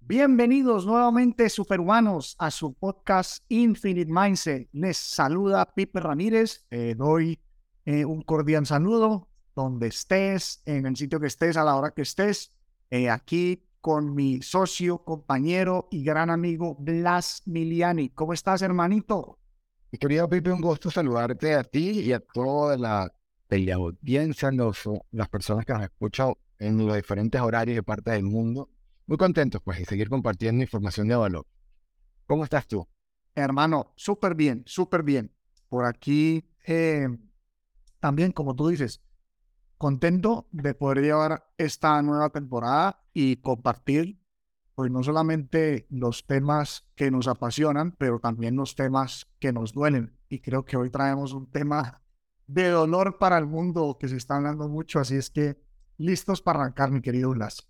Bienvenidos nuevamente, superhumanos, a su podcast Infinite Mindset. Les saluda Pipe Ramírez. Eh, doy eh, un cordial saludo donde estés, en el sitio que estés, a la hora que estés. Eh, aquí con mi socio, compañero y gran amigo Blas Miliani. ¿Cómo estás, hermanito? Mi querido Pipe, un gusto saludarte a ti y a toda la, la audiencia, los, las personas que nos escuchan en los diferentes horarios y partes del mundo muy contentos pues de seguir compartiendo información de valor. ¿Cómo estás tú? Hermano, súper bien, súper bien. Por aquí eh, también, como tú dices, contento de poder llevar esta nueva temporada y compartir, pues no solamente los temas que nos apasionan, pero también los temas que nos duelen. Y creo que hoy traemos un tema de dolor para el mundo que se está hablando mucho, así es que listos para arrancar, mi querido Blas.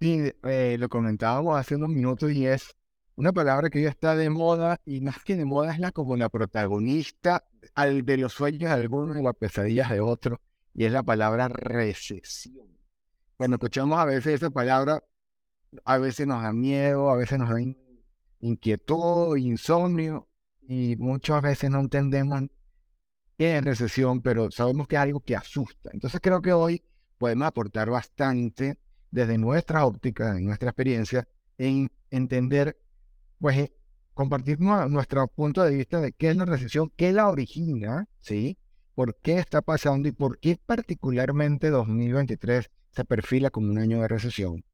Sí, eh, lo comentábamos hace unos minutos y es una palabra que ya está de moda y más que de moda es la como la protagonista al de los sueños de algunos y las pesadillas de otros y es la palabra recesión. Cuando escuchamos a veces esa palabra, a veces nos da miedo, a veces nos da inquietud, insomnio y muchas veces no entendemos qué es recesión, pero sabemos que es algo que asusta. Entonces creo que hoy podemos aportar bastante desde nuestra óptica, en nuestra experiencia, en entender, pues, eh, compartir nuestro punto de vista de qué es la recesión, qué la origina, ¿sí? ¿Por qué está pasando y por qué particularmente 2023 se perfila como un año de recesión?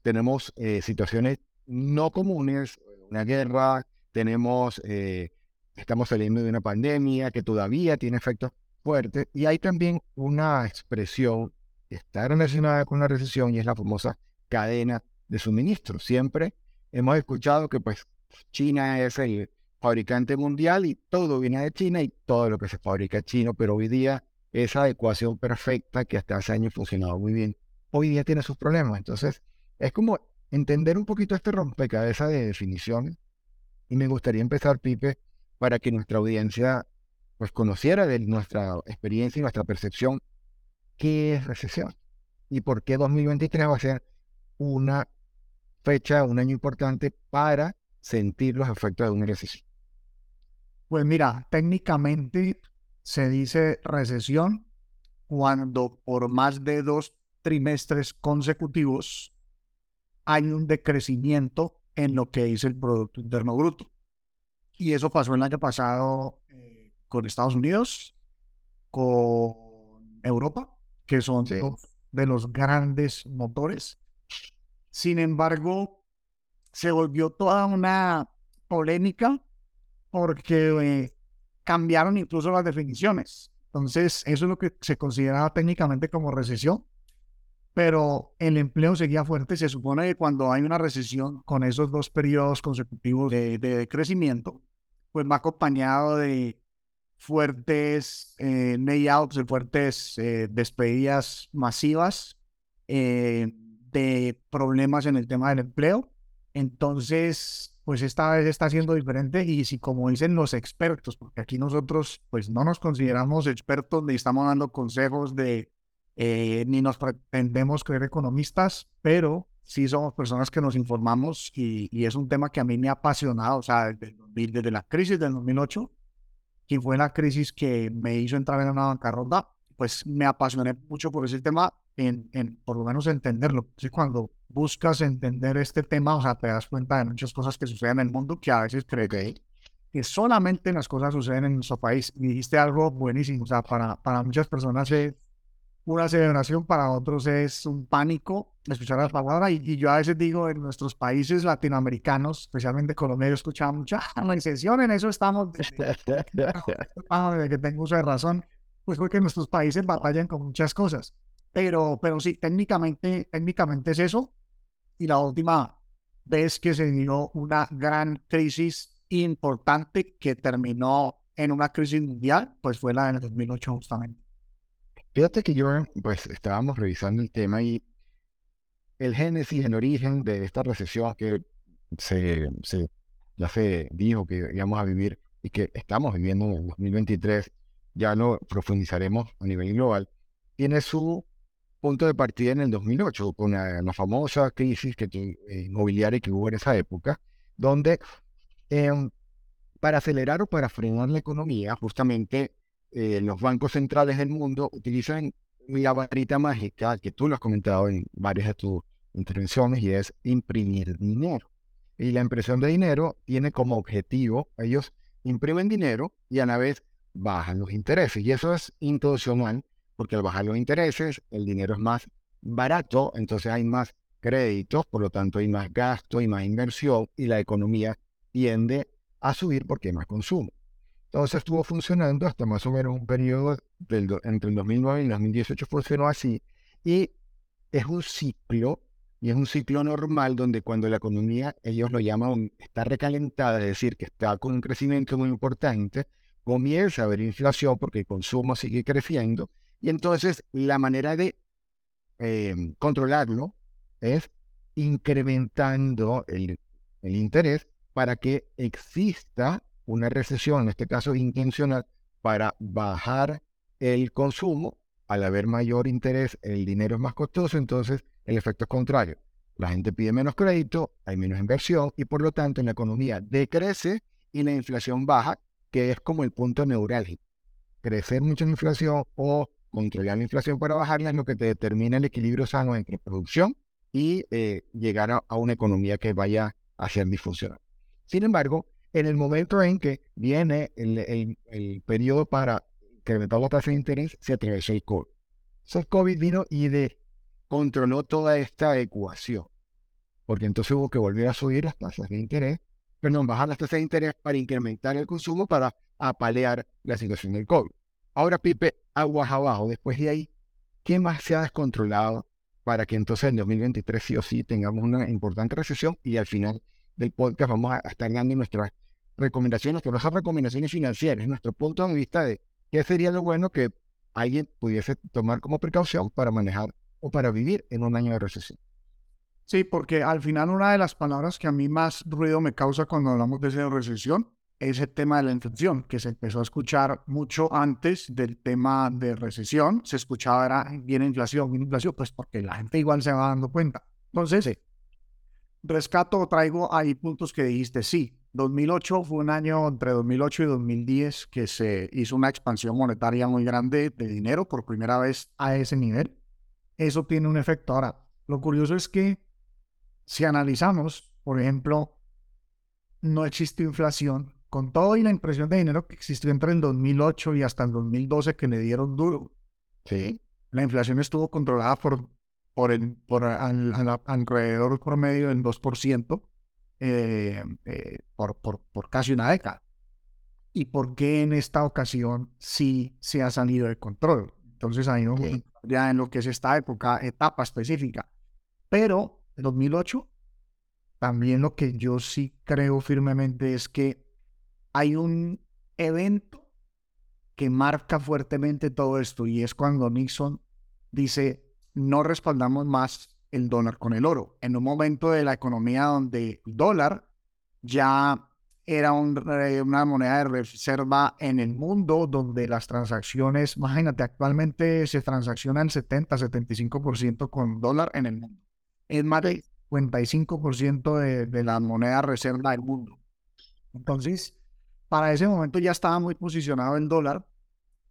Tenemos eh, situaciones no comunes, una guerra, tenemos, eh, estamos saliendo de una pandemia que todavía tiene efectos fuertes y hay también una expresión está relacionada con la recesión y es la famosa cadena de suministro. Siempre hemos escuchado que pues China es el fabricante mundial y todo viene de China y todo lo que se fabrica es chino, pero hoy día esa ecuación perfecta que hasta hace años funcionaba muy bien, hoy día tiene sus problemas. Entonces, es como entender un poquito este rompecabezas de definiciones y me gustaría empezar, Pipe, para que nuestra audiencia pues conociera de nuestra experiencia y nuestra percepción qué es recesión y por qué 2023 va a ser una fecha, un año importante para sentir los efectos de una recesión. Pues mira, técnicamente se dice recesión cuando por más de dos trimestres consecutivos hay un decrecimiento en lo que es el Producto Interno Bruto. Y eso pasó el año pasado eh, con Estados Unidos, con Europa que son de los grandes motores. Sin embargo, se volvió toda una polémica porque eh, cambiaron incluso las definiciones. Entonces, eso es lo que se consideraba técnicamente como recesión, pero el empleo seguía fuerte. Se supone que cuando hay una recesión con esos dos periodos consecutivos de, de crecimiento, pues va acompañado de fuertes eh, layouts, de fuertes eh, despedidas masivas, eh, de problemas en el tema del empleo. Entonces, pues esta vez está siendo diferente y si como dicen los expertos, porque aquí nosotros pues no nos consideramos expertos ni estamos dando consejos de, eh, ni nos pretendemos creer economistas, pero sí somos personas que nos informamos y, y, es un tema que a mí me ha apasionado, o sea, desde, desde la crisis del 2008 que fue la crisis que me hizo entrar en una bancarrota, pues me apasioné mucho por ese tema, en, en por lo menos entenderlo. ¿sí? Cuando buscas entender este tema, o sea, te das cuenta de muchas cosas que suceden en el mundo que a veces crees que, que solamente las cosas suceden en nuestro país. Y dijiste algo buenísimo, o sea, para, para muchas personas es una celebración, para otros es un pánico escuchar las palabras. Y, yo a veces digo, en nuestros países latinoamericanos, especialmente Colombia, yo escuchaba mucha recesión, en eso estamos, desde, que tengo uso de razón, pues porque nuestros países batallan con muchas cosas. Pero, pero sí, técnicamente, técnicamente es eso. Y la última vez que se dio una gran crisis importante que terminó en una crisis mundial, pues fue la del 2008 justamente. Fíjate que yo, pues, estábamos revisando el tema y el génesis, el origen de esta recesión, que se, se, ya se dijo que íbamos a vivir y que estamos viviendo en el 2023, ya lo profundizaremos a nivel global, tiene su punto de partida en el 2008, con la, famosa crisis que, eh, inmobiliaria que hubo en esa época, donde em, para acelerar o para frenar la economía, justamente eh, los bancos centrales del mundo utilizan la varita mágica que tú lo has comentado en varias de tus intervenciones y es imprimir dinero. Y la impresión de dinero tiene como objetivo, ellos imprimen dinero y a la vez bajan los intereses. Y eso es intencional porque al bajar los intereses el dinero es más barato, entonces hay más créditos, por lo tanto hay más gasto y más inversión y la economía tiende a subir porque hay más consumo. Entonces estuvo funcionando hasta más o menos un periodo del, entre el 2009 y el 2018 funcionó así. Y es un ciclo, y es un ciclo normal donde cuando la economía, ellos lo llaman, está recalentada, es decir, que está con un crecimiento muy importante, comienza a haber inflación porque el consumo sigue creciendo. Y entonces la manera de em, controlarlo es incrementando el, interés para que exista una recesión, en este caso intencional, para bajar el consumo. Al haber mayor interés, el dinero es más costoso, entonces el efecto es contrario. La gente pide menos crédito, hay menos inversión y por lo tanto en la economía decrece y la inflación baja, que es como el punto neurálgico. Crecer mucho en inflación o controlar la inflación para bajarla es lo que te determina el equilibrio sano entre producción y eh, llegar a, a, una economía que vaya a ser disfuncional. Sin embargo, en el momento en que viene el, el, periodo para incrementar la tasa de interés, se atravesó el COVID. Entonces, COVID vino y de, controló toda esta ecuación, porque entonces hubo que volver a subir las tasas de interés, perdón, bajar las tasas de interés para incrementar el consumo para apalear la situación del COVID. Ahora, Pipe, aguas abajo, después de ahí, ¿qué más se ha descontrolado para que entonces en 2023 sí o sí tengamos una importante recesión y al final del podcast vamos a estar dando nuestras recomendaciones, que son recomendaciones financieras, nuestro punto de vista de qué sería lo bueno que alguien pudiese tomar como precaución para manejar o para vivir en un año de recesión. Sí, porque al final una de las palabras que a mí más ruido me causa cuando hablamos de esa recesión es el tema de la inflación, que se empezó a escuchar mucho antes del tema de recesión. Se escuchaba, era, viene inflación, viene inflación, pues porque la gente igual se va dando cuenta. Entonces, rescato o traigo ahí puntos que dijiste, sí, 2008 fue un año entre 2008 y 2010 que se hizo una expansión monetaria muy grande de dinero por primera vez a ese nivel. Eso tiene un efecto. Ahora, lo curioso es que si analizamos, por ejemplo, no existe inflación con todo y la impresión de dinero que existió entre el 2008 y hasta el 2012 que le dieron duro. Sí. La inflación estuvo controlada por, por, el, por alrededor promedio del 2%. Eh, eh, por, por, por, casi una década. ¿Y por qué en esta ocasión sí se ha salido de control? Entonces ahí no ya en lo que es esta época, etapa específica. Pero en 2008, también lo que yo sí creo firmemente es que hay un evento que marca fuertemente todo esto y es cuando Nixon dice, no respaldamos más el dólar con el oro. En un momento de la economía donde el dólar ya era una moneda de reserva en el mundo, donde las transacciones, imagínate, actualmente se transaccionan 70-75% con dólar en el mundo. Es más del 55% de, de la moneda reserva del mundo. Entonces, para ese momento ya estaba muy posicionado el dólar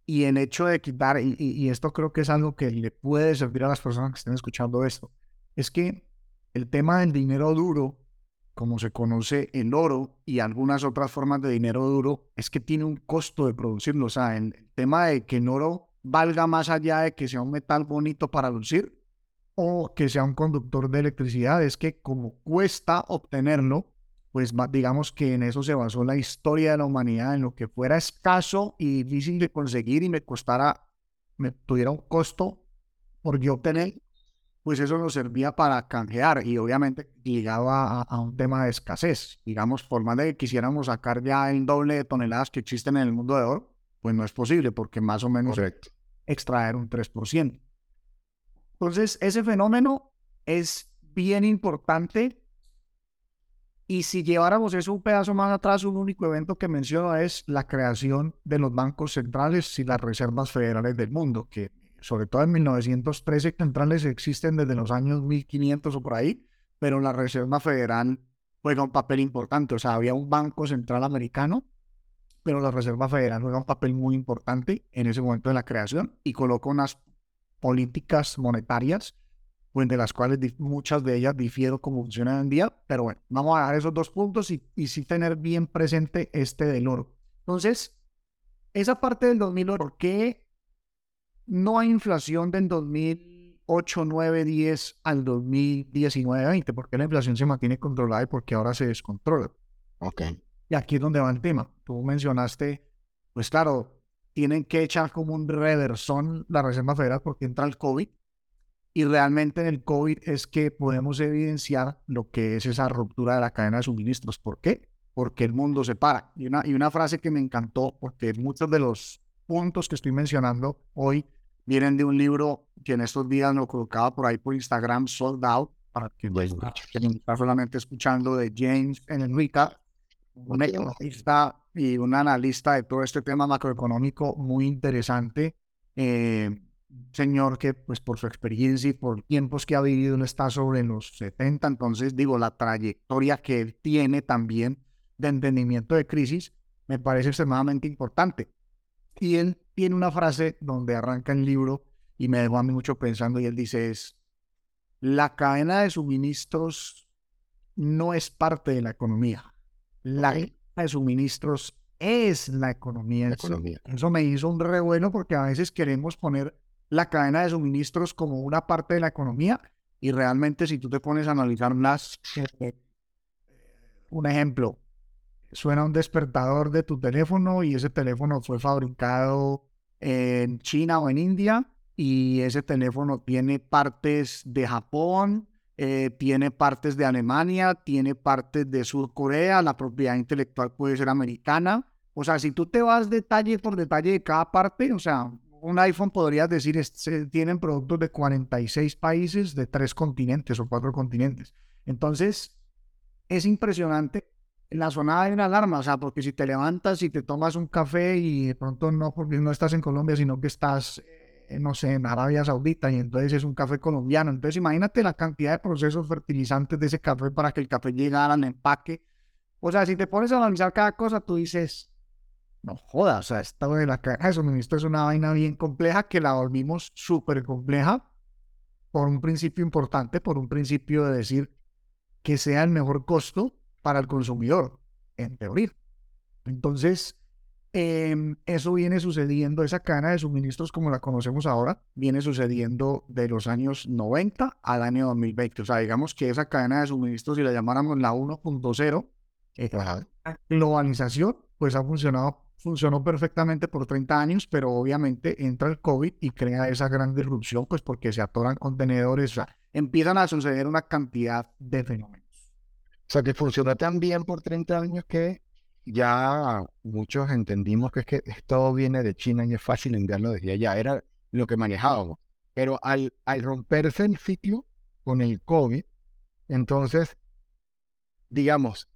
y el hecho de quitar, y, esto creo que es algo que le puede servir a las personas que estén escuchando esto, es que el tema del dinero duro, como se conoce el oro y algunas otras formas de dinero duro, es que tiene un costo de producirlo. O sea, el, tema de que el oro valga más allá de que sea un metal bonito para lucir o que sea un conductor de electricidad, es que como cuesta obtenerlo, pues digamos que en eso se basó la historia de la humanidad, en lo que fuera escaso y difícil de conseguir y me costara, me tuviera un costo por yo obtener, pues eso nos servía para canjear y obviamente llegaba a, un tema de escasez. Digamos, por más de que quisiéramos sacar ya el doble de toneladas que existen en el mundo de oro, pues no es posible porque más o menos extraer un 3%. Entonces, ese fenómeno es bien importante Y si lleváramos eso un pedazo más atrás, un único evento que menciona es la creación de los bancos centrales y las reservas federales del mundo, que sobre todo en 1913 centrales existen desde los años 1500 o por ahí, pero la Reserva Federal juega un papel importante. O sea, había un banco central americano, pero la Reserva Federal juega un papel muy importante en ese momento de la creación y coloca unas políticas monetarias de las cuales muchas de ellas difiero como funcionan en día, pero bueno, vamos a dar esos dos puntos y, y sí tener bien presente este del oro. Entonces, esa parte del 2008, ¿por qué no hay inflación del 2008, 9, 10 al 2019, 20? ¿Por qué la inflación se mantiene controlada y por qué ahora se descontrola? Ok. Y aquí es donde va el tema. Tú mencionaste, pues claro, tienen que echar como un reversón la Reserva Federal porque entra el COVID y realmente en el COVID es que podemos evidenciar lo que es esa ruptura de la cadena de suministros. ¿Por qué? Porque el mundo se para. Y una, y una frase que me encantó, porque muchos de los puntos que estoy mencionando hoy vienen de un libro que en estos días lo colocaba por ahí por Instagram, Sold Out, para que está solamente escuchando de James Enrica, un economista y un analista de todo este tema macroeconómico muy interesante. Eh, señor que pues por su experiencia y por tiempos que ha vivido, él está sobre los 70, entonces digo, la trayectoria que él tiene también de entendimiento de crisis me parece extremadamente importante. Y él tiene una frase donde arranca el libro y me dejó a mí mucho pensando y él dice es, la cadena de suministros no es parte de la economía. La cadena de suministros es la economía. economía. Eso me hizo un revuelo porque a veces queremos poner la cadena de suministros como una parte de la economía y realmente si tú te pones a analizar eh, un ejemplo, suena un despertador de tu teléfono y ese teléfono fue fabricado en China o en India y ese teléfono tiene partes de Japón, eh, tiene partes de Alemania, tiene partes de Sur Corea, la propiedad intelectual puede ser americana. O sea, si tú te vas detalle por detalle de cada parte, o sea, un iPhone podrías decir, tienen productos de 46 países de tres continentes o cuatro continentes. Entonces, es impresionante. la zona hay una alarma, o sea, porque si te levantas y te tomas un café y de pronto no, porque no estás en Colombia, sino que estás, eh, no sé, en Arabia Saudita y entonces es un café colombiano. Entonces, imagínate la cantidad de procesos fertilizantes de ese café para que el café llegara al empaque. O sea, si te pones a analizar cada cosa, tú dices, no jodas, o sea, esta de la caja de suministro es una vaina bien compleja que la volvimos súper compleja por un principio importante, por un principio de decir que sea el mejor costo para el consumidor, en teoría. Entonces, em, eso viene sucediendo, esa cadena de suministros como la conocemos ahora, viene sucediendo de los años 90 al año 2020. O sea, digamos que esa cadena de suministros, si la llamáramos la 1.0, eh, globalización, pues ha funcionado funcionó perfectamente por 30 años, pero obviamente entra el COVID y crea esa gran disrupción, pues porque se atoran contenedores, o sea, empiezan a suceder una cantidad de fenómenos. O sea, que funcionó tan bien por 30 años que ya muchos entendimos que es que esto viene de China y es fácil enviarlo desde allá, era lo que manejábamos. Pero al, al romperse el ciclo con el COVID, entonces, digamos,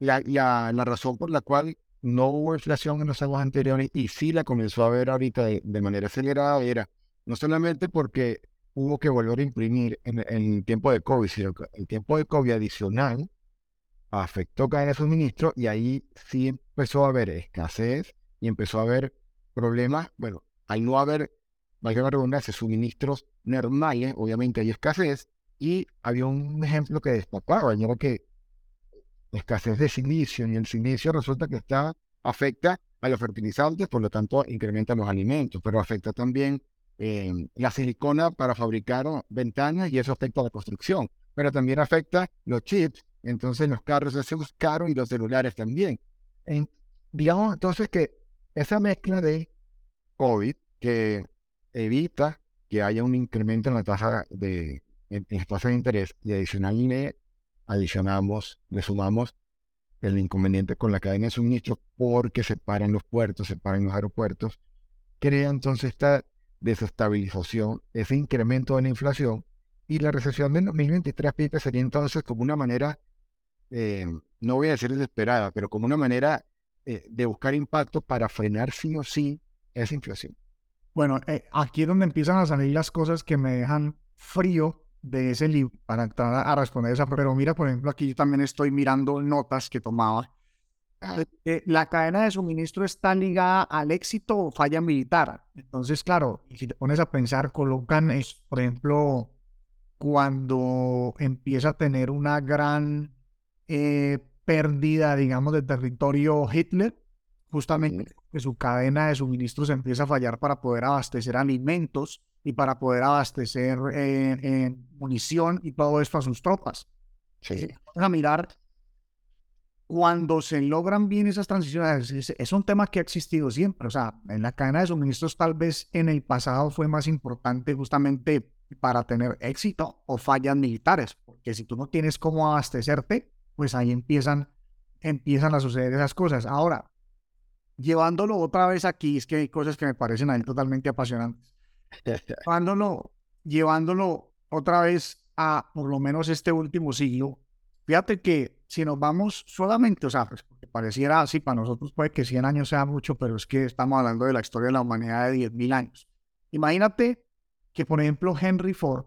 la, la, la razón por la cual no hubo inflación en los años anteriores y sí la comenzó a ver ahorita de, manera acelerada, era no solamente porque hubo que volver a imprimir en, el tiempo de COVID, sino que el tiempo de COVID adicional afectó cadena de suministro y ahí sí empezó a haber escasez y empezó a haber problemas, bueno, al no haber, valga la redundancia, suministros normales, obviamente hay escasez, y había un ejemplo que destacaba, era que escasez de silicio y el silicio resulta que está, afecta a los fertilizantes, por lo tanto incrementa los alimentos, pero afecta también eh, la silicona para fabricar ventanas y eso afecta a la construcción, pero también afecta los chips, entonces los carros se hacen caros y los celulares también. digamos entonces que esa mezcla de COVID que evita que haya un incremento en la tasa de, en, de interés y adicionalmente adicionamos, le sumamos el inconveniente con la cadena de suministro porque se paran los puertos, se paran los aeropuertos, crea entonces esta desestabilización, ese incremento de la inflación y la recesión de 2023 sería entonces como una manera eh, no voy a decir desesperada, pero como una manera eh, de buscar impacto para frenar sí o sí esa inflación. Bueno, eh, aquí es donde empiezan a salir las cosas que me dejan frío de ese libro para entrar a responder esa. Pero mira, por ejemplo, aquí yo también estoy mirando notas que tomaba. la cadena de suministro está ligada al éxito o falla militar. Entonces, claro, si te pones a pensar, colocan, por ejemplo, cuando empieza a tener una gran eh, pérdida, digamos, de territorio Hitler, justamente que su cadena de suministros empieza a fallar para poder abastecer alimentos y para poder abastecer eh, munición y todo esto a sus tropas. Sí. Vamos a mirar cuando se logran bien esas transiciones, es, es, un tema que ha existido siempre. O sea, en la cadena de suministros tal vez en el pasado fue más importante justamente para tener éxito o fallas militares, porque si tú no tienes cómo abastecerte, pues ahí empiezan, empiezan a suceder esas cosas. Ahora, llevándolo otra vez aquí, es que hay cosas que me parecen ahí totalmente apasionantes. llevándolo, llevándolo otra vez a por lo menos este último siglo, fíjate que si nos vamos solamente, o sea, pues pareciera así, para nosotros puede que 100 años sea mucho, pero es que estamos hablando de la historia de la humanidad de 10.000 años. Imagínate que, por ejemplo, Henry Ford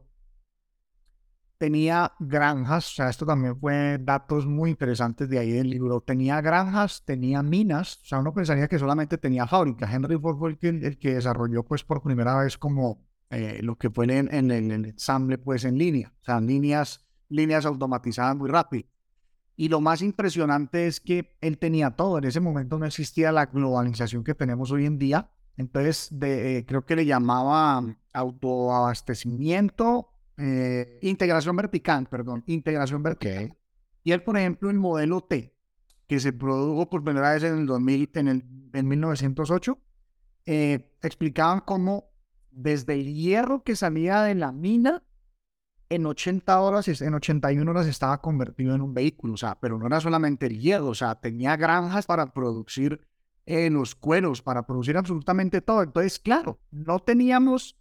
tenía granjas, o sea, esto también fue datos muy interesantes de ahí del libro, tenía granjas, tenía minas, o sea, uno pensaría que solamente tenía fábricas. Henry Ford fue el que, el que desarrolló, pues, por primera vez como eh, lo que fue en, en, el ensamble, pues, en línea, o sea, líneas, líneas automatizadas muy rápido. Y lo más impresionante es que él tenía todo. En ese momento no existía la globalización que tenemos hoy en día. Entonces, de, eh, creo que le llamaba autoabastecimiento, eh, integración vertical, perdón, integración vertical. Y él, por ejemplo, el modelo T, que se produjo por primera vez en el 2000, en, el, en 1908, eh, explicaban cómo desde el hierro que salía de la mina, en 80 horas, en 81 horas estaba convertido en un vehículo, o sea, pero no era solamente el hierro, o sea, tenía granjas para producir en los cueros para producir absolutamente todo. Entonces, claro, no teníamos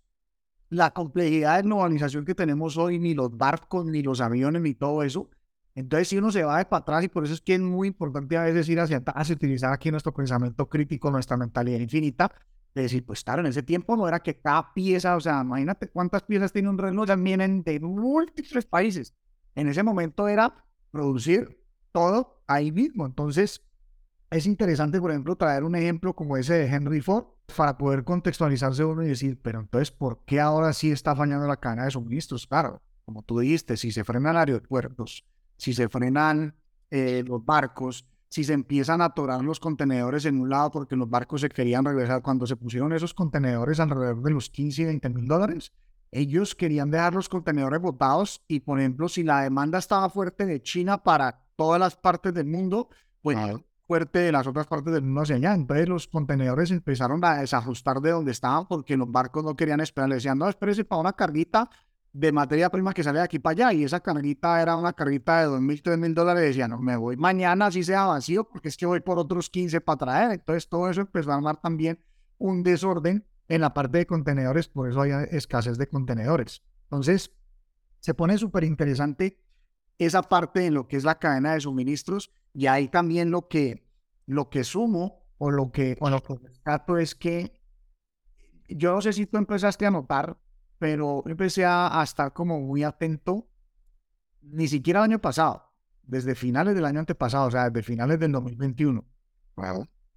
la complejidad de globalización que tenemos hoy, ni los barcos, ni los aviones, ni todo eso. Entonces, si uno se va de para atrás, y por eso es que es muy importante a veces ir hacia atrás y utilizar aquí nuestro pensamiento crítico, nuestra mentalidad infinita, de decir, pues claro, en ese tiempo no era que cada pieza, o sea, imagínate cuántas piezas tiene un reloj, vienen de múltiples países. En ese momento era producir todo ahí mismo. Entonces, es interesante, por ejemplo, traer un ejemplo como ese de Henry Ford para poder contextualizarse uno y decir, pero entonces, ¿por qué ahora sí está fallando la cadena de suministros? Claro, como tú dijiste, si se frenan aeropuertos, si se frenan eh, los barcos, si se empiezan a atorar los contenedores en un lado porque los barcos se querían regresar, cuando se pusieron esos contenedores alrededor de los 15 y 20 mil dólares, ellos querían dejar los contenedores botados y, por ejemplo, si la demanda estaba fuerte de China para todas las partes del mundo, pues fuerte de las otras partes del mundo hacia allá. Entonces los contenedores empezaron a desajustar de donde estaban porque los barcos no querían esperar. Le decían, no, espérese para una carguita de materia prima que sale de aquí para allá. Y esa carguita era una carguita de dos mil, tres mil dólares. Decían, no, me voy mañana así sea vacío porque es que voy por otros 15 para traer. Entonces todo eso empezó a armar también un desorden en la parte de contenedores. Por eso hay escasez de contenedores. Entonces se pone súper interesante esa parte en lo que es la cadena de suministros y ahí también lo que, lo que sumo o lo que, o lo que rescato es que yo no sé si tú empezaste a notar, pero empecé a, estar como muy atento, ni siquiera el año pasado, desde finales del año antepasado, o sea, desde finales del 2021.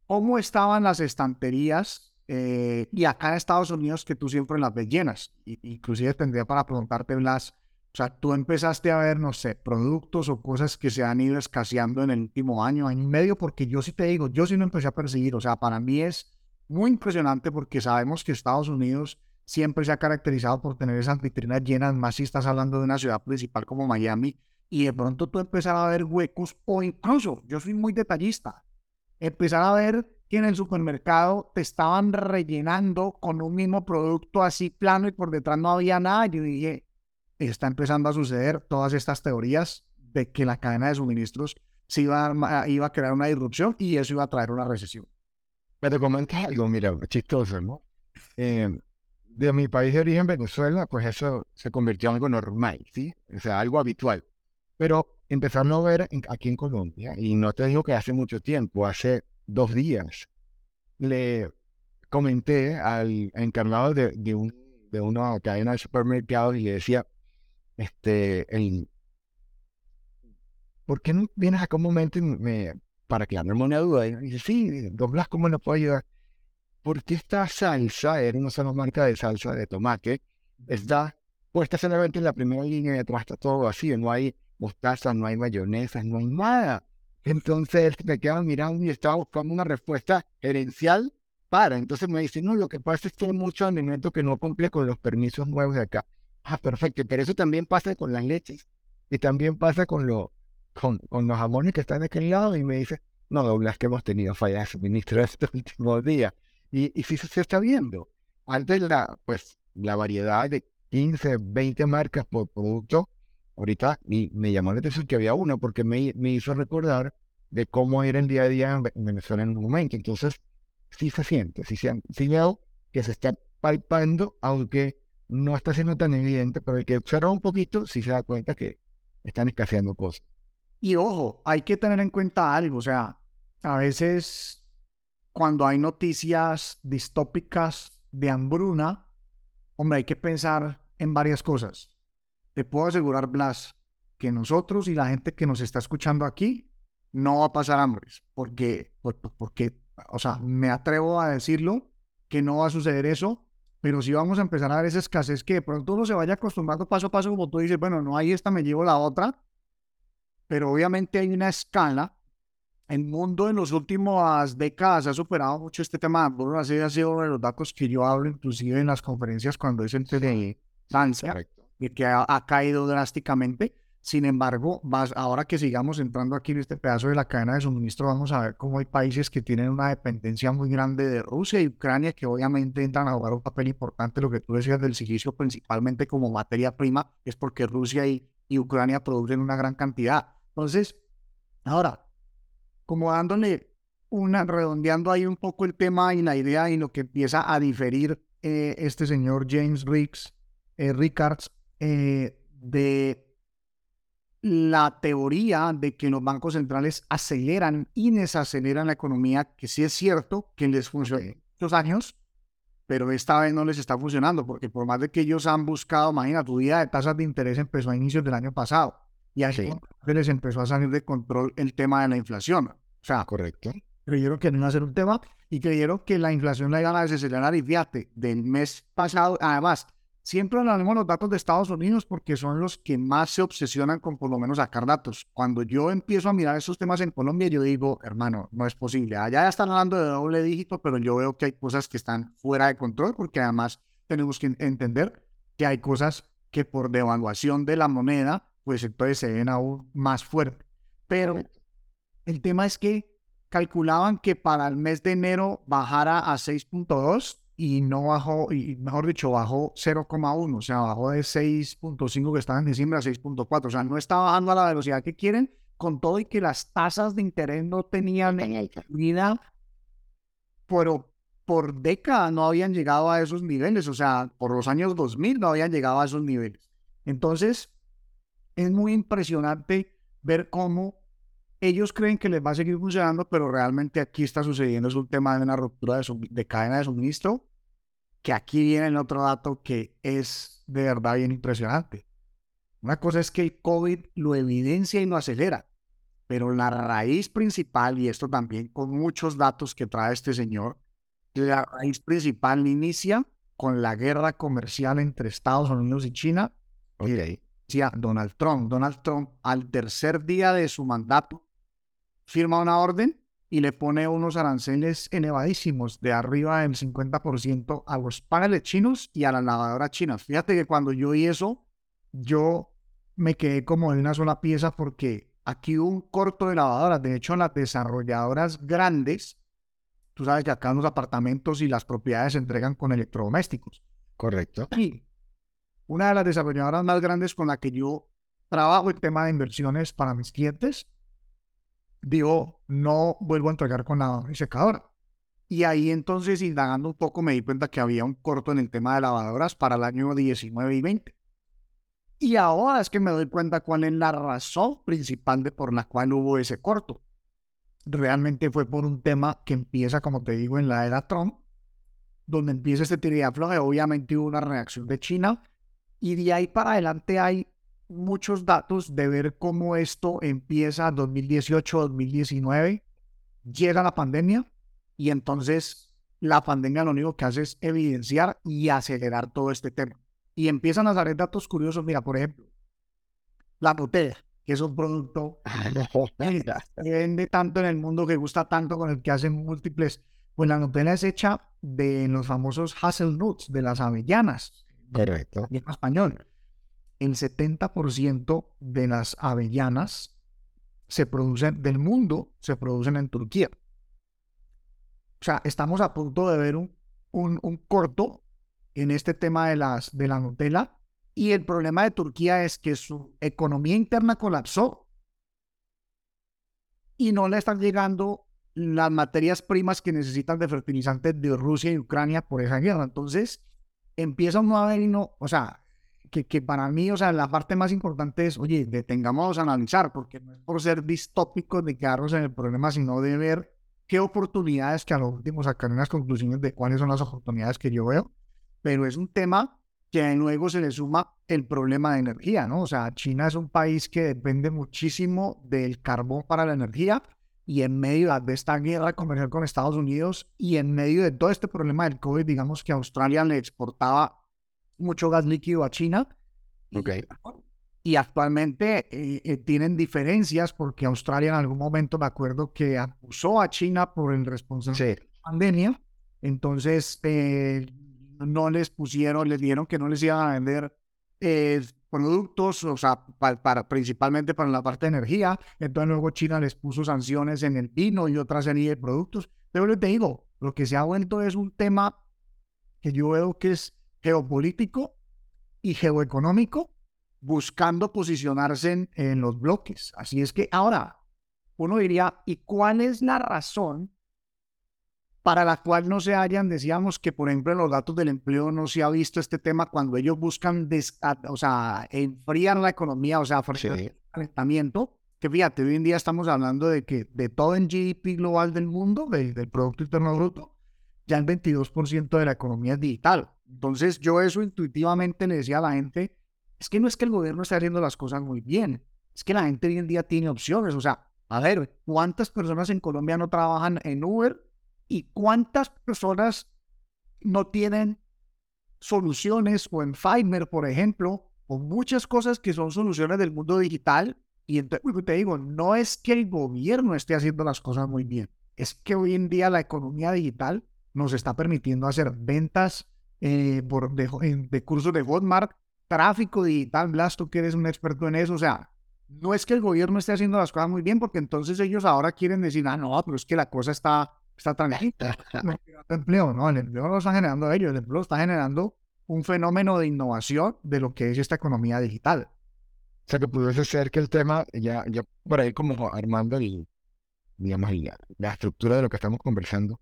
¿Cómo estaban las estanterías? Eh, y acá en Estados Unidos, que tú siempre las ves llenas. Y, inclusive tendría para preguntarte, las o sea, tú empezaste a ver, no sé, productos o cosas que se han ido escaseando en el último año, año y medio, porque yo sí te digo, yo sí lo empecé a perseguir. O sea, para mí es muy impresionante porque sabemos que Estados Unidos siempre se ha caracterizado por tener esas vitrinas llenas, más si estás hablando de una ciudad principal como Miami, y de pronto tú empezar a ver huecos, o incluso, yo soy muy detallista, empezar a ver que en el supermercado te estaban rellenando con un mismo producto así plano y por detrás no había nada. Yo dije, está empezando a suceder todas estas teorías de que la cadena de suministros se iba a, iba a crear una disrupción y eso iba a traer una recesión. Pero comenta algo, mira, chistoso, ¿no? Eh, de mi país de origen, Venezuela, pues eso se convirtió en algo normal, ¿sí? O sea, algo habitual. Pero empezarlo a ver aquí en Colombia. Y no te digo que hace mucho tiempo, hace dos días, le comenté al encargado de, de, un, de una cadena de supermercados y le decía, este, el, ¿por qué no vienes acá un momento me, para aclararme una duda? Y dice, sí, Don Blas, ¿cómo nos puedo ayudar? Porque esta salsa, era una sola marca de salsa de tomate, está puesta solamente en la primera línea y atrás está todo vacío, no hay mostaza, no hay mayonesa, no hay nada. Entonces me quedaba mirando y estaba buscando una respuesta gerencial para. Entonces me dice, no, lo que pasa es que hay mucho alimento que no cumple con los permisos nuevos de acá. Ah, perfecto, pero eso también pasa con las leches y también pasa con, lo, con, con los jamones que están de aquel lado y me dice, no, doblas que hemos tenido fallas de suministro estos últimos días. Y, y sí se está viendo. Antes la, pues, la variedad de 15, 20 marcas por producto, ahorita y me llamó la atención que había una porque me, me hizo recordar de cómo era el día a día en Venezuela en un momento. Entonces, sí se siente, sí, se, sí veo que se está palpando, aunque no está siendo tan evidente, pero el que observa un poquito sí se da cuenta que están escaseando cosas. Y ojo, hay que tener en cuenta algo, o sea, a veces cuando hay noticias distópicas de hambruna, hombre, hay que pensar en varias cosas. Te puedo asegurar, Blas, que nosotros y la gente que nos está escuchando aquí no va a pasar hambre, porque, porque, o sea, me atrevo a decirlo, que no va a suceder eso, pero sí vamos a empezar a ver esa escasez que de pronto uno se vaya acostumbrando paso a paso, como tú dices, bueno, no hay esta, me llevo la otra, pero obviamente hay una escala. El mundo en las últimas décadas ha superado mucho este tema. Bueno, así ha sido uno de los datos que yo hablo, inclusive en las conferencias cuando es entre de Francia, y que ha, caído drásticamente. Sin embargo, más, ahora que sigamos entrando aquí en este pedazo de la cadena de suministro, vamos a ver cómo hay países que tienen una dependencia muy grande de Rusia y Ucrania, que obviamente entran a jugar un papel importante. Lo que tú decías del silicio, principalmente como materia prima, es porque Rusia y, Ucrania producen una gran cantidad. Entonces, ahora, como dándole una, redondeando ahí un poco el tema y la idea y lo que empieza a diferir eh, este señor James Ricks, eh, Rickards eh, de la teoría de que los bancos centrales aceleran y desaceleran la economía, que sí es cierto que les funcionó muchos años, pero esta vez no les está funcionando, porque por más de que ellos han buscado, imagina, tu vida de tasas de interés empezó a inicios del año pasado, y así les empezó a salir de control el tema de la inflación. O sea, correcto. Creyeron que no iba a ser un tema y creyeron que la inflación la iban a desacelerar y fíjate, del mes pasado, además, Siempre hablamos los datos de Estados Unidos porque son los que más se obsesionan con por lo menos sacar datos. Cuando yo empiezo a mirar esos temas en Colombia, yo digo, hermano, no es posible. Allá ya están hablando de doble dígito, pero yo veo que hay cosas que están fuera de control porque además tenemos que entender que hay cosas que por devaluación de la moneda, pues entonces se ven aún más fuertes. Pero el tema es que calculaban que para el mes de enero bajara a 6.2 y no bajó, y mejor dicho, bajó 0,1, o sea, bajó de 6.5 que estaba en diciembre a 6.4, o sea, no está bajando a la velocidad que quieren, con todo y que las tasas de interés no tenían vida, pero por décadas no habían llegado a esos niveles, o sea, por los años 2000 no habían llegado a esos niveles. Entonces, es muy impresionante ver cómo ellos creen que les va a seguir funcionando, pero realmente aquí está sucediendo es un tema de una ruptura de, cadena de suministro, que aquí viene el otro dato que es de verdad bien impresionante. Una cosa es que el COVID lo evidencia y lo acelera, pero la raíz principal, y esto también con muchos datos que trae este señor, la raíz principal inicia con la guerra comercial entre Estados Unidos y China. Okay. Decía Donald Trump. Donald Trump, al tercer día de su mandato, firma una orden y le pone unos aranceles elevadísimos de arriba del 50% a los paneles chinos y a las lavadoras chinas. Fíjate que cuando yo oí eso, yo me quedé como en una sola pieza porque aquí hubo un corto de lavadoras. De hecho, las desarrolladoras grandes, tú sabes que acá los apartamentos y las propiedades se entregan con electrodomésticos. Correcto. Y una de las desarrolladoras más grandes con la que yo trabajo el tema de inversiones para mis clientes digo, no vuelvo a entregar con la secadora. Y ahí entonces, indagando un poco, me di cuenta que había un corto en el tema de lavadoras para el año 19 y 20. Y ahora es que me doy cuenta cuál es la razón principal de por la cual hubo ese corto. Realmente fue por un tema que empieza, como te digo, en la era Trump, donde empieza este tira y obviamente hubo una reacción de China, y de ahí para adelante hay muchos datos de ver cómo esto empieza 2018, 2019, llega la pandemia, y entonces la pandemia lo único que hace es evidenciar y acelerar todo este tema. Y empiezan a salir datos curiosos. Mira, por ejemplo, la Nutella, que es un producto que vende tanto en el mundo, que gusta tanto, con el que hacen múltiples. Pues la Nutella es hecha de los famosos hazelnuts, de las avellanas. Correcto. En español. El 70% de las avellanas se producen del mundo, se producen en Turquía. O sea, estamos a punto de ver un, un, corto en este tema de, las, de la Nutella. Y el problema de Turquía es que su economía interna colapsó y no le están llegando las materias primas que necesitan de fertilizantes de Rusia y Ucrania por esa guerra. Entonces, empieza nuevo y no, o sea, que, para mí, o sea, la parte más importante es, oye, detengamos a analizar, porque no es por ser distópicos de quedarnos en el problema, sino de ver qué oportunidades, que a lo último sacaré unas conclusiones de cuáles son las oportunidades que yo veo, pero es un tema que luego se le suma el problema de energía, ¿no? O sea, China es un país que depende muchísimo del carbón para la energía y en medio de esta guerra comercial con Estados Unidos y en medio de todo este problema del COVID, digamos que Australia le exportaba mucho gas líquido a China. Okay y actualmente eh, eh, tienen diferencias porque Australia en algún momento me acuerdo que acusó a China por el responsable de la pandemia, entonces eh, no les pusieron, les dieron que no les iban a vender productos, o sea, para, principalmente para la parte de energía, entonces luego China les puso sanciones en el vino y otra serie de productos, pero te digo, lo que se ha vuelto es un tema que yo veo que es geopolítico y geoeconómico buscando posicionarse en, los bloques. Así es que ahora uno diría, ¿y cuál es la razón para la cual no se hayan, decíamos que por ejemplo en los datos del empleo no se ha visto este tema cuando ellos buscan, o sea, enfriar la economía, o sea, ofrecer el calentamiento, que fíjate, hoy en día estamos hablando de que de todo el GDP global del mundo, del, del Producto Interno Bruto, ya el 22% de la economía es digital. Entonces yo eso intuitivamente le decía a la gente, es que no es que el gobierno esté haciendo las cosas muy bien, es que la gente hoy en día tiene opciones. O sea, a ver, ¿cuántas personas en Colombia no trabajan en Uber y cuántas personas no tienen soluciones o en Fiverr, por ejemplo, o muchas cosas que son soluciones del mundo digital? Y entonces, te digo, no es que el gobierno esté haciendo las cosas muy bien, es que hoy en día la economía digital nos está permitiendo hacer ventas eh, por, de, de cursos de Hotmart tráfico digital, Blas, tú que eres un experto en eso, o sea, no es que el gobierno esté haciendo las cosas muy bien, porque entonces ellos ahora quieren decir, ah, no, pero es que la cosa está, está tranquila. el empleo, no, el empleo no lo están generando ellos, el empleo está generando un fenómeno de innovación de lo que es esta economía digital. O sea, que pudiese ser que el tema, ya, ya por ahí como armando el, digamos, la, la estructura de lo que estamos conversando,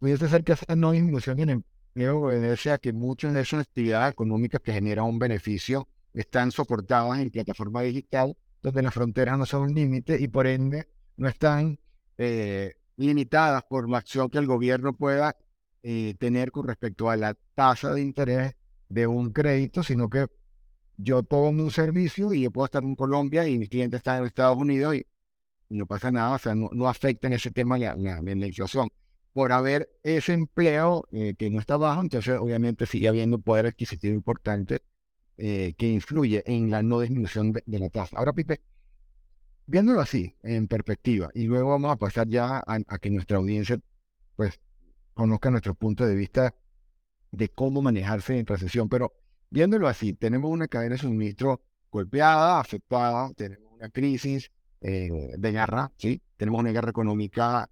pudiese ser que esa no disminución en, obedece a que muchas de esas actividades económicas que generan un beneficio están soportadas en plataforma digital, donde las fronteras no son un límite y por ende no están eh, limitadas por la acción que el gobierno pueda eh, tener con respecto a la tasa de interés de un crédito, sino que yo pongo un servicio y yo puedo estar en Colombia y mi cliente está en Estados Unidos y, no pasa nada, o sea, no, afecta en ese tema la, la, la inflación por haber ese empleo eh, que no está bajo, entonces obviamente sigue habiendo poder adquisitivo importante eh, que influye en la no disminución de, la tasa. Ahora, Pipe, viéndolo así, en perspectiva, y luego vamos a pasar ya a, que nuestra audiencia pues conozca nuestro punto de vista de cómo manejarse en recesión, pero viéndolo así, tenemos una cadena de suministro golpeada, afectada, tenemos una crisis eh, de guerra, ¿sí? tenemos una guerra económica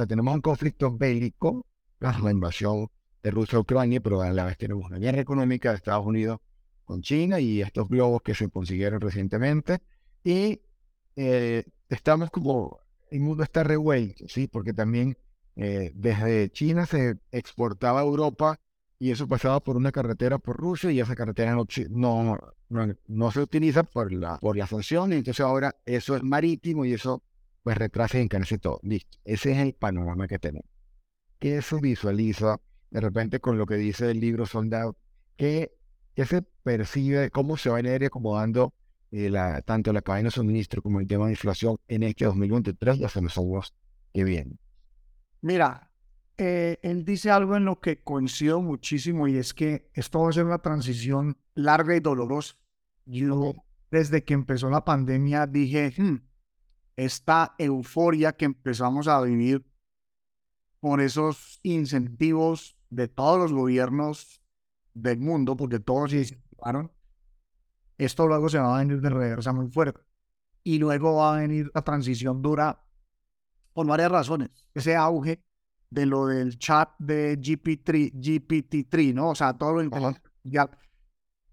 sea, tenemos un conflicto bélico, la invasión de Rusia a Ucrania, pero a la vez tenemos una guerra económica de Estados Unidos con China y estos globos que se consiguieron recientemente. Y eh, estamos como, el mundo está revuelto, ¿sí? Porque también eh, desde China se exportaba a Europa y eso pasaba por una carretera por Rusia y esa carretera no, no, no, se utiliza por la, por la sanción, entonces ahora eso es marítimo y eso pues retrasa y encarece todo. Listo, ese es el panorama que tenemos. ¿Qué eso visualiza de repente con lo que dice el libro Soldado? ¿Qué, qué se percibe? ¿Cómo se va a ir acomodando eh, la, tanto la cadena de suministro como el tema de inflación en este 2023 y hasta los años que vienen? Mira, eh, él dice algo en lo que coincido muchísimo y es que esto va a ser una transición larga y dolorosa. Yo, desde que empezó la pandemia, dije, hmm, esta euforia que empezamos a vivir por esos incentivos de todos los gobiernos del mundo, porque todos se incentivaron, esto luego se va a venir de reversa muy fuerte. Y luego va a venir la transición dura por varias razones. Ese auge de lo del chat de GPT-3, GPT ¿no? O sea, todo lo ya.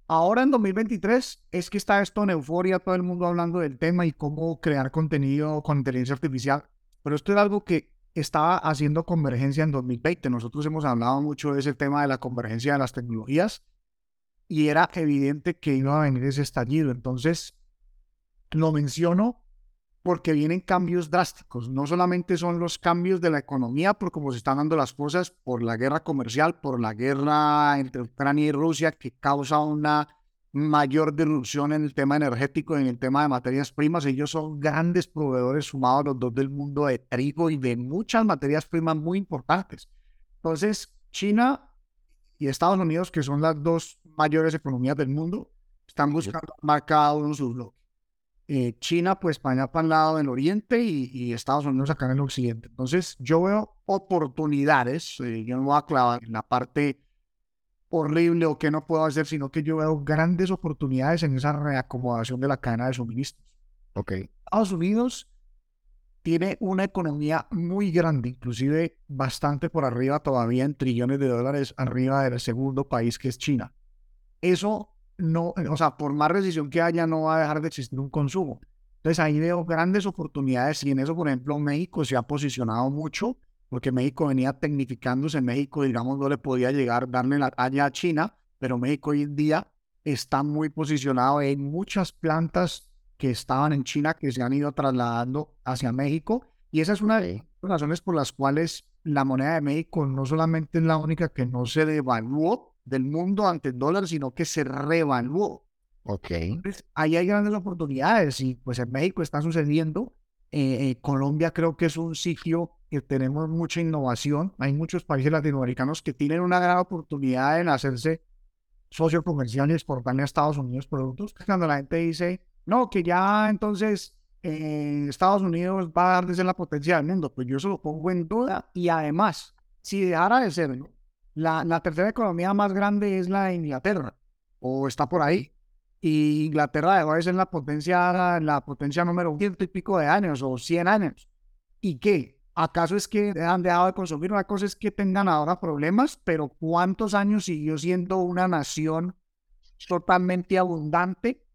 Ahora en 2023 es que está esto en euforia, todo el mundo hablando del tema y cómo crear contenido con inteligencia artificial. Pero esto es algo que estaba haciendo convergencia en 2020. Nosotros hemos hablado mucho de ese tema de la convergencia de las tecnologías y era evidente que iba a venir ese estallido. Entonces, lo menciono porque vienen cambios drásticos. No solamente son los cambios de la economía por cómo se están dando las cosas, por la guerra comercial, por la guerra entre Ucrania y Rusia que causa una mayor disrupción en el tema energético y en el tema de materias primas. Ellos son grandes proveedores sumados a los dos del mundo de trigo y de muchas materias primas muy importantes. Entonces, China y Estados Unidos, que son las dos mayores economías del mundo, están buscando marcar uno sus bloques. Eh, China pues para allá para el lado del oriente y, Estados Unidos acá en el occidente. Entonces yo veo oportunidades, eh, yo no voy a clavar en la parte horrible o que no puedo hacer, sino que yo veo grandes oportunidades en esa reacomodación de la cadena de suministros. Ok. Estados Unidos tiene una economía muy grande, inclusive bastante por arriba todavía en trillones de dólares, arriba del segundo país que es China. Eso no, o sea, por más recesión que haya, no va a dejar de existir un consumo. Entonces ahí veo grandes oportunidades y en eso, por ejemplo, México se ha posicionado mucho porque México venía tecnificándose. México, digamos, no le podía llegar, darle la talla a China, pero México hoy en día está muy posicionado. Hay muchas plantas que estaban en China que se han ido trasladando hacia México y esa es una de las razones por las cuales la moneda de México no solamente es la única que no se devaluó, del mundo ante el dólar, sino que se revaluó. Ok. ahí hay grandes oportunidades y pues en México está sucediendo. Eh, eh, Colombia creo que es un sitio que tenemos mucha innovación. Hay muchos países latinoamericanos que tienen una gran oportunidad en hacerse socio comercial y exportarle a Estados Unidos productos. Cuando la gente dice, no, que ya entonces eh, Estados Unidos va a dar de ser la potencia del mundo, pues yo se lo pongo en duda y además, si dejara de ser, ¿no? La, tercera economía más grande es la de Inglaterra, o está por ahí. Y Inglaterra dejó de ser la potencia, la potencia número ciento y pico de años o 100 años. ¿Y qué? ¿Acaso es que han dejado de consumir? Una cosa es que tengan ahora problemas, pero ¿cuántos años siguió siendo una nación totalmente abundante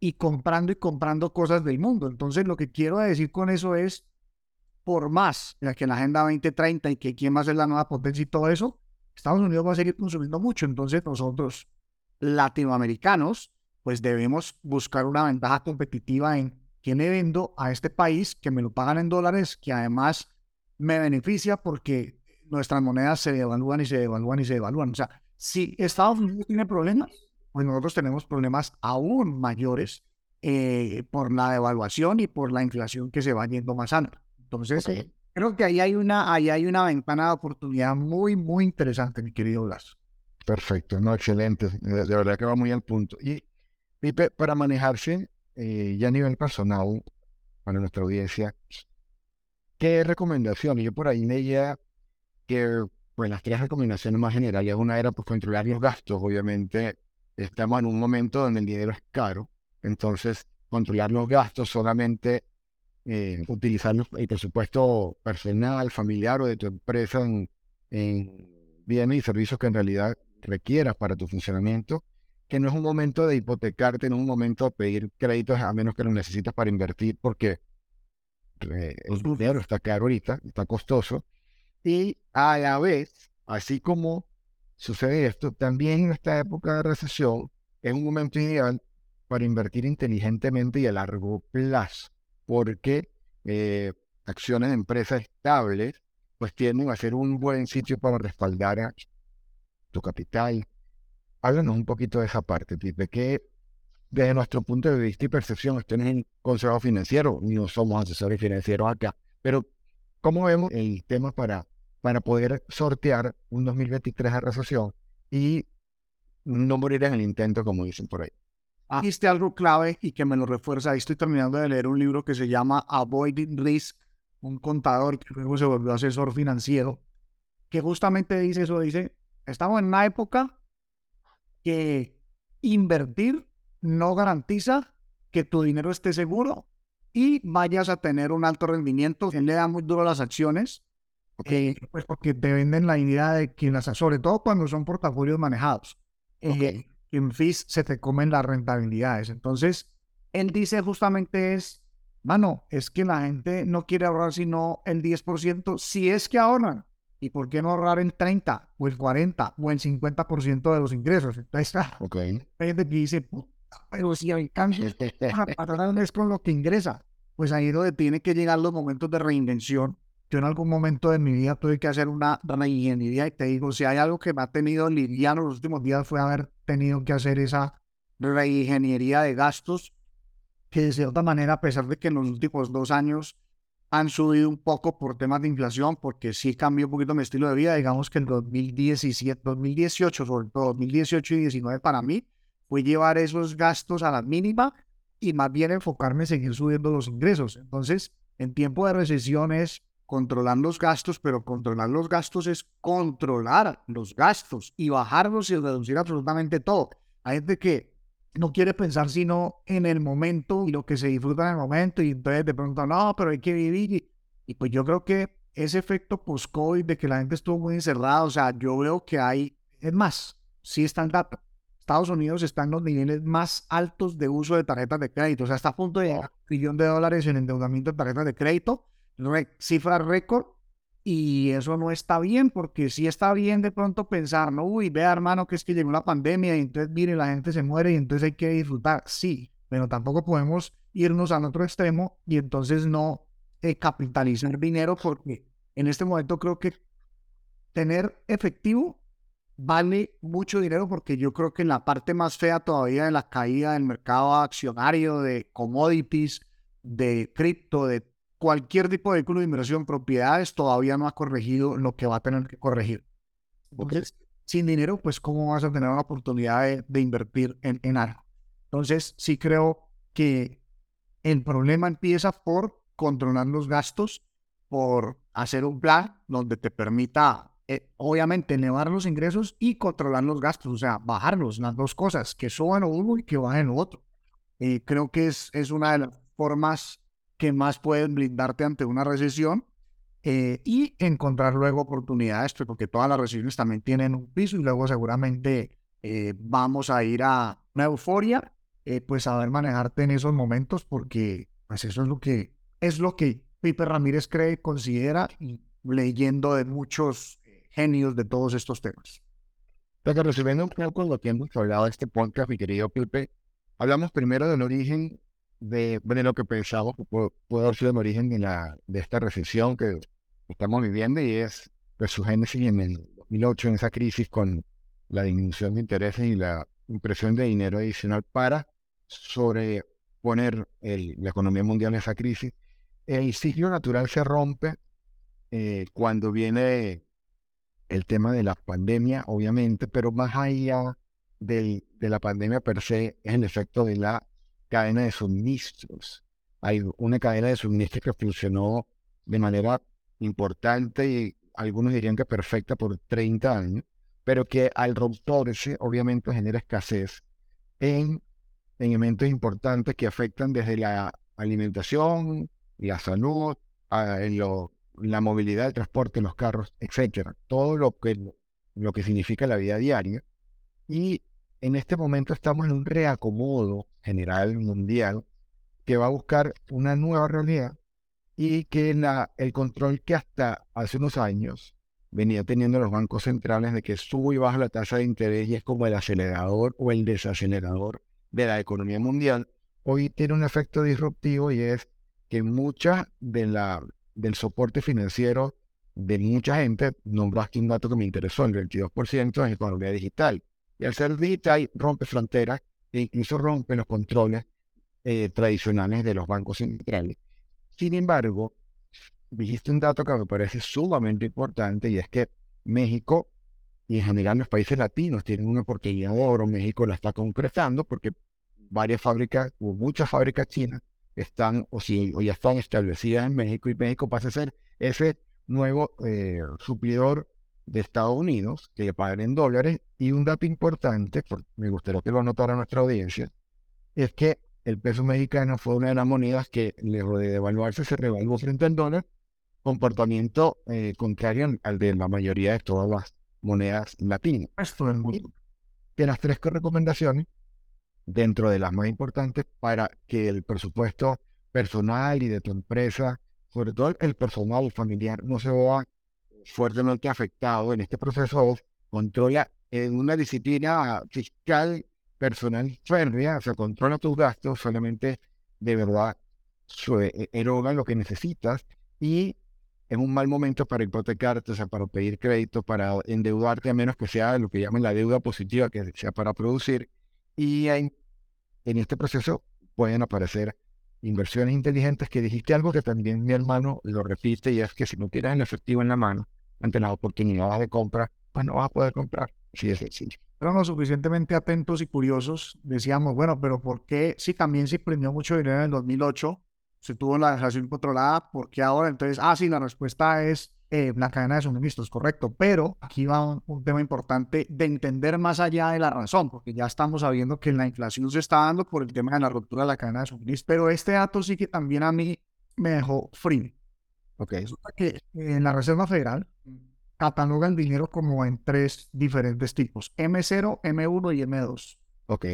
y comprando y comprando cosas del mundo? Entonces, lo que quiero decir con eso es, por más que la Agenda 2030 y que quién va a ser la nueva potencia y todo eso, Estados Unidos va a seguir consumiendo mucho, entonces nosotros, latinoamericanos, pues debemos buscar una ventaja competitiva en qué le vendo a este país que me lo pagan en dólares, que además me beneficia porque nuestras monedas se devalúan y se devalúan y se devalúan. O sea, si Estados Unidos tiene problemas, pues nosotros tenemos problemas aún mayores eh, por la devaluación y por la inflación que se va yendo más alta. Entonces, Creo que ahí hay una, ahí hay una ventana de oportunidad muy, muy interesante, mi querido Blas. Perfecto, no, excelente. De, verdad que va muy al punto. Y, para manejarse eh, ya a nivel personal, para nuestra audiencia, ¿qué recomendación? Yo por ahí leía que pues, las tres recomendaciones más generales, una era pues, controlar los gastos. Obviamente, estamos en un momento donde el dinero es caro, entonces controlar los gastos solamente eh, utilizar el presupuesto personal, familiar o de tu empresa en, bienes y servicios que en realidad requieras para tu funcionamiento, que no es un momento de hipotecarte, no es un momento de pedir créditos a menos que lo necesitas para invertir porque eh, el dinero está caro ahorita, está costoso, y a la vez, así como sucede esto, también en esta época de recesión es un momento ideal para invertir inteligentemente y a largo plazo, porque eh, acciones de empresas estables pues tienden a ser un buen sitio para respaldar tu capital. Háblanos un poquito de esa parte, que desde nuestro punto de vista y percepción, esto no es un consejo financiero, no somos asesores financieros acá, pero ¿cómo vemos el tema para, para poder sortear un 2023 de recesión y no morir en el intento, como dicen por ahí? Ah. Dijiste algo clave y que me lo refuerza. Ahí estoy terminando de leer un libro que se llama Avoiding Risk, un contador que luego se volvió asesor financiero, que justamente dice eso, dice, estamos en una época que invertir no garantiza que tu dinero esté seguro y vayas a tener un alto rendimiento. Él le da muy duro a las acciones, eh, pues porque te venden la idea de que las, sobre todo cuando son portafolios manejados. Eh, en fees se te comen las rentabilidades. Entonces, él dice justamente es, mano, es que la gente no quiere ahorrar sino el 10%, si es que ahorran. ¿Y por qué no ahorrar el 30 o el 40 o el 50% de los ingresos? Entonces, okay. hay gente que dice, pero si hay cambio, es con lo que ingresa. Pues ahí es donde tiene que llegar los momentos de reinvención. Yo en algún momento de mi vida tuve que hacer una reingeniería y te digo, si hay algo que me ha tenido liviano los últimos días fue haber tenido que hacer esa reingeniería de gastos que de cierta manera, a pesar de que en los últimos dos años han subido un poco por temas de inflación, porque sí cambió un poquito mi estilo de vida, digamos que en 2017, 2018, sobre todo 2018 y 2019 para mí, fue llevar esos gastos a la mínima y más bien enfocarme en seguir subiendo los ingresos. Entonces, en tiempo de recesión es controlar los gastos, pero controlar los gastos es controlar los gastos y bajarlos y reducir absolutamente todo. Hay gente que no quiere pensar sino en el momento y lo que se disfruta en el momento y entonces de pronto no, pero hay que vivir. Y, pues yo creo que ese efecto post-COVID de que la gente estuvo muy encerrada, o sea, yo veo que hay, es más, sí está en data. Estados Unidos está en los niveles más altos de uso de tarjetas de crédito. O sea, está a punto de llegar a un trillón de dólares en endeudamiento de tarjetas de crédito. Cifra récord. Y eso no está bien, porque sí está bien de pronto pensar, no, uy, vea hermano, que es que llegó la pandemia y entonces, mire, la gente se muere y entonces hay que disfrutar. Sí, pero tampoco podemos irnos al otro extremo y entonces no eh, capitalizar dinero, porque en este momento creo que tener efectivo vale mucho dinero porque yo creo que en la parte más fea todavía de la caída del mercado accionario, de commodities, de cripto, de cualquier tipo de vehículo de inversión, propiedades, todavía no ha corregido lo que va a tener que corregir. Porque sin dinero, pues, ¿cómo vas a tener una oportunidad de, invertir en, en algo? Entonces, sí creo que el problema empieza por controlar los gastos, por hacer un plan donde te permita eh, obviamente elevar los ingresos y controlar los gastos, o sea, bajarlos, las dos cosas, que suban uno y que bajen otro. Y creo que es, es una de las formas que más pueden blindarte ante una recesión eh, y encontrar luego oportunidades, pues, porque todas las recesiones también tienen un piso y luego seguramente eh, vamos a ir a una euforia, pues saber manejarte en esos momentos porque pues eso es lo que es lo que Pipe Ramírez cree, considera y leyendo de muchos genios de todos estos temas. Pero resumiendo un poco lo que hemos hablado de este podcast, mi querido Pipe, hablamos primero del origen de, de lo que pensamos que puede, haber sido el origen de, la, de esta recesión que estamos viviendo y es pues, su génesis en el 2008, en esa crisis con la disminución de intereses y la impresión de dinero adicional para sobreponer el, la economía mundial en esa crisis. El ciclo natural se rompe eh, cuando viene el tema de la pandemia, obviamente, pero más allá de la pandemia per se es el efecto de la cadena de suministros. Hay una cadena de suministros que funcionó de manera importante y algunos dirían que perfecta por 30 años, pero que al romperse obviamente genera escasez en, en elementos importantes que afectan desde la alimentación, la salud, a, en lo la movilidad, el transporte, los carros, etcétera, todo lo que, lo que significa la vida diaria. Y en este momento estamos en un reacomodo general mundial que va a buscar una nueva realidad y que la, el control que hasta hace unos años venía teniendo los bancos centrales de que sube y baja la tasa de interés y es como el acelerador o el desacelerador de la economía mundial, hoy tiene un efecto disruptivo y es que mucha de la, del soporte financiero de mucha gente, nombró aquí un dato que me interesó, el 22% en economía digital. Y al ser digital rompe fronteras e incluso rompe los controles eh, tradicionales de los bancos centrales. Sin embargo, dijiste un dato que me parece sumamente importante y es que México y en general los países latinos tienen una oportunidad de oro. México la está concretando porque varias fábricas o muchas fábricas chinas están o, si, o ya están establecidas en México y México pasa a ser ese nuevo eh, suplidor de Estados Unidos que pagan en dólares. Y un dato importante, me gustaría que lo anotara nuestra audiencia, es que el peso mexicano fue una de las monedas que, lejos de devaluarse, se revaluó frente al dólar, comportamiento eh, contrario al de la mayoría de todas las monedas latinas. Esto es muy... De las tres recomendaciones, dentro de las más importantes, para que el presupuesto personal y de tu empresa, sobre todo el personal familiar, no se vea fuertemente afectado en este proceso, controla en una disciplina fiscal personal férrea, o sea, controla tus gastos, solamente de verdad e, eroga lo que necesitas y es un mal momento para hipotecarte, o sea, para pedir crédito, para endeudarte, a menos que sea lo que llaman la deuda positiva, que sea para producir. Y en, en este proceso pueden aparecer inversiones inteligentes que dijiste algo que también mi hermano lo repite y es que si no tienes el efectivo en la mano ante las oportunidades de compra, pues no vas a poder comprar. Sí, es sencillo. Pero lo suficientemente atentos y curiosos, decíamos, bueno, pero ¿por qué si también se imprimió mucho dinero en el 2008, se tuvo la inflación controlada, ¿por qué ahora? Entonces, ah, sí, la respuesta es eh, la cadena de suministros, correcto. Pero aquí va un, tema importante de entender más allá de la razón, porque ya estamos sabiendo que la inflación se está dando por el tema de la ruptura de la cadena de suministros. Pero este dato sí que también a mí me dejó frío. Ok. Resulta que en la Reserva Federal cataloga el dinero como en tres diferentes tipos, M0, M1 y M2. Ok.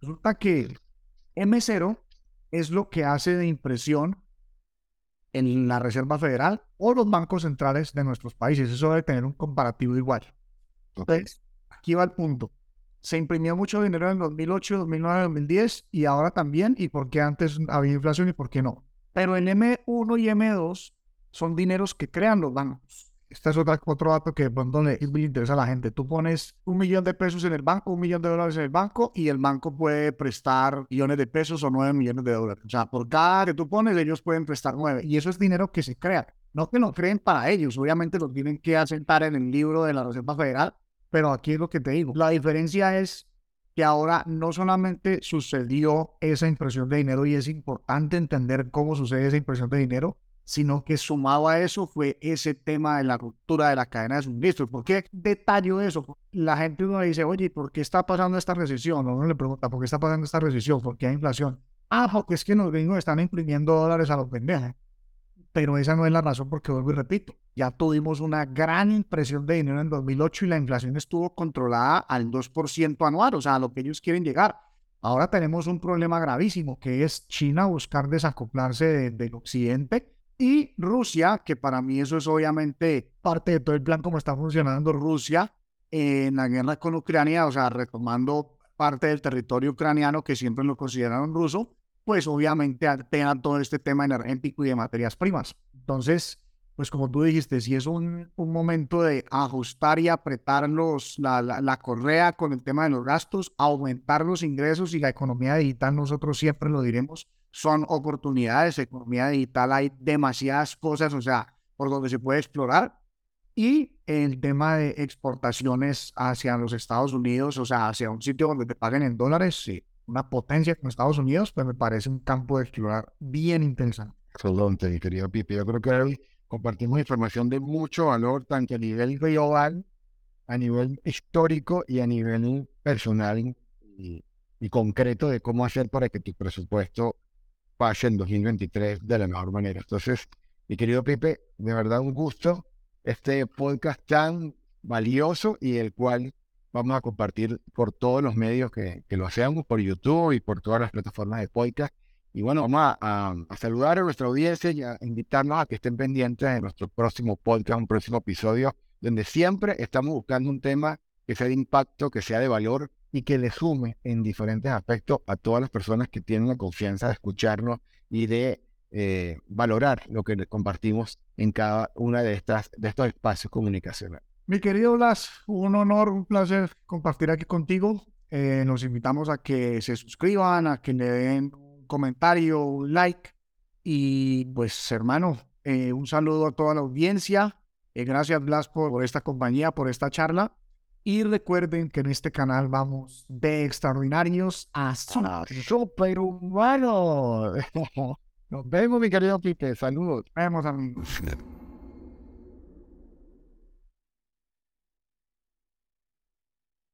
Resulta que M0 es lo que hace de impresión en la Reserva Federal o los bancos centrales de nuestros países. Eso debe tener un comparativo igual. Entonces, aquí va el punto. Se imprimió mucho dinero en el 2008, 2009, 2010 y ahora también. ¿Y por qué antes había inflación y por qué no? Pero en M1 y M2 son dineros que crean los bancos. Este es otro dato que pronto le, interesa a la gente. Tú pones un millón de pesos en el banco, un millón de dólares en el banco y el banco puede prestar millones de pesos o nueve millones de dólares. O sea, por cada que tú pones, ellos pueden prestar nueve. Y eso es dinero que se crea. No que lo creen para ellos. Obviamente lo tienen que asentar en el libro de la Reserva Federal. Pero aquí es lo que te digo. La diferencia es que ahora no solamente sucedió esa impresión de dinero y es importante entender cómo sucede esa impresión de dinero, sino que sumado a eso fue ese tema de la ruptura de la cadena de suministros. ¿Por qué detallo eso? La gente uno dice, oye, ¿por qué está pasando esta recesión? Uno le pregunta, ¿por qué está pasando esta recesión? ¿Por qué hay inflación? Ah, porque es que los gringos están imprimiendo dólares a los pendejos. Pero esa no es la razón porque vuelvo y repito, ya tuvimos una gran impresión de dinero en 2008 y la inflación estuvo controlada al 2% anual, o sea, a lo que ellos quieren llegar. Ahora tenemos un problema gravísimo que es China buscar desacoplarse del occidente y Rusia, que para mí eso es obviamente parte de todo el plan como está funcionando Rusia en la guerra con Ucrania, o sea, retomando parte del territorio ucraniano que siempre lo consideraron ruso, pues obviamente altera todo este tema energético y de materias primas. Entonces, pues como tú dijiste, si es un, un momento de ajustar y apretar los, la, la, la, correa con el tema de los gastos, aumentar los ingresos y la economía digital, nosotros siempre lo diremos, son oportunidades. Economía digital hay demasiadas cosas, o sea, por donde se puede explorar. Y el tema de exportaciones hacia los Estados Unidos, o sea, hacia un sitio donde te paguen en dólares, sí, una potencia como Estados Unidos, pues me parece un campo de explorar bien interesante. Excelente, querido Pipe. Yo creo que hoy compartimos información de mucho valor, tanto a nivel global, a nivel histórico y a nivel personal y, y concreto de cómo hacer para que tu presupuesto pase en 2023 de la mejor manera. Entonces, mi querido Pipe, de verdad un gusto este podcast tan valioso y el cual vamos a compartir por todos los medios que, lo hacemos, por YouTube y por todas las plataformas de podcast. Y bueno, vamos a, a, saludar a nuestra audiencia y a invitarnos a que estén pendientes de nuestro próximo podcast, un próximo episodio donde siempre estamos buscando un tema que sea de impacto, que sea de valor y que le sume en diferentes aspectos a todas las personas que tienen la confianza de escucharnos y de eh, valorar lo que compartimos en cada una de, estas, de estos espacios comunicacionales. Mi querido Blas, un honor, un placer compartir aquí contigo. Eh, nos invitamos a que se suscriban, a que le den un comentario, un like. Y pues, hermano, eh, un saludo a toda la audiencia. gracias, Blas, por esta compañía, por esta charla. Y recuerden que en este canal vamos de extraordinarios a superhumanos. Nos vemos, mi querido Pipe. Saludos. Nos vemos, amigos.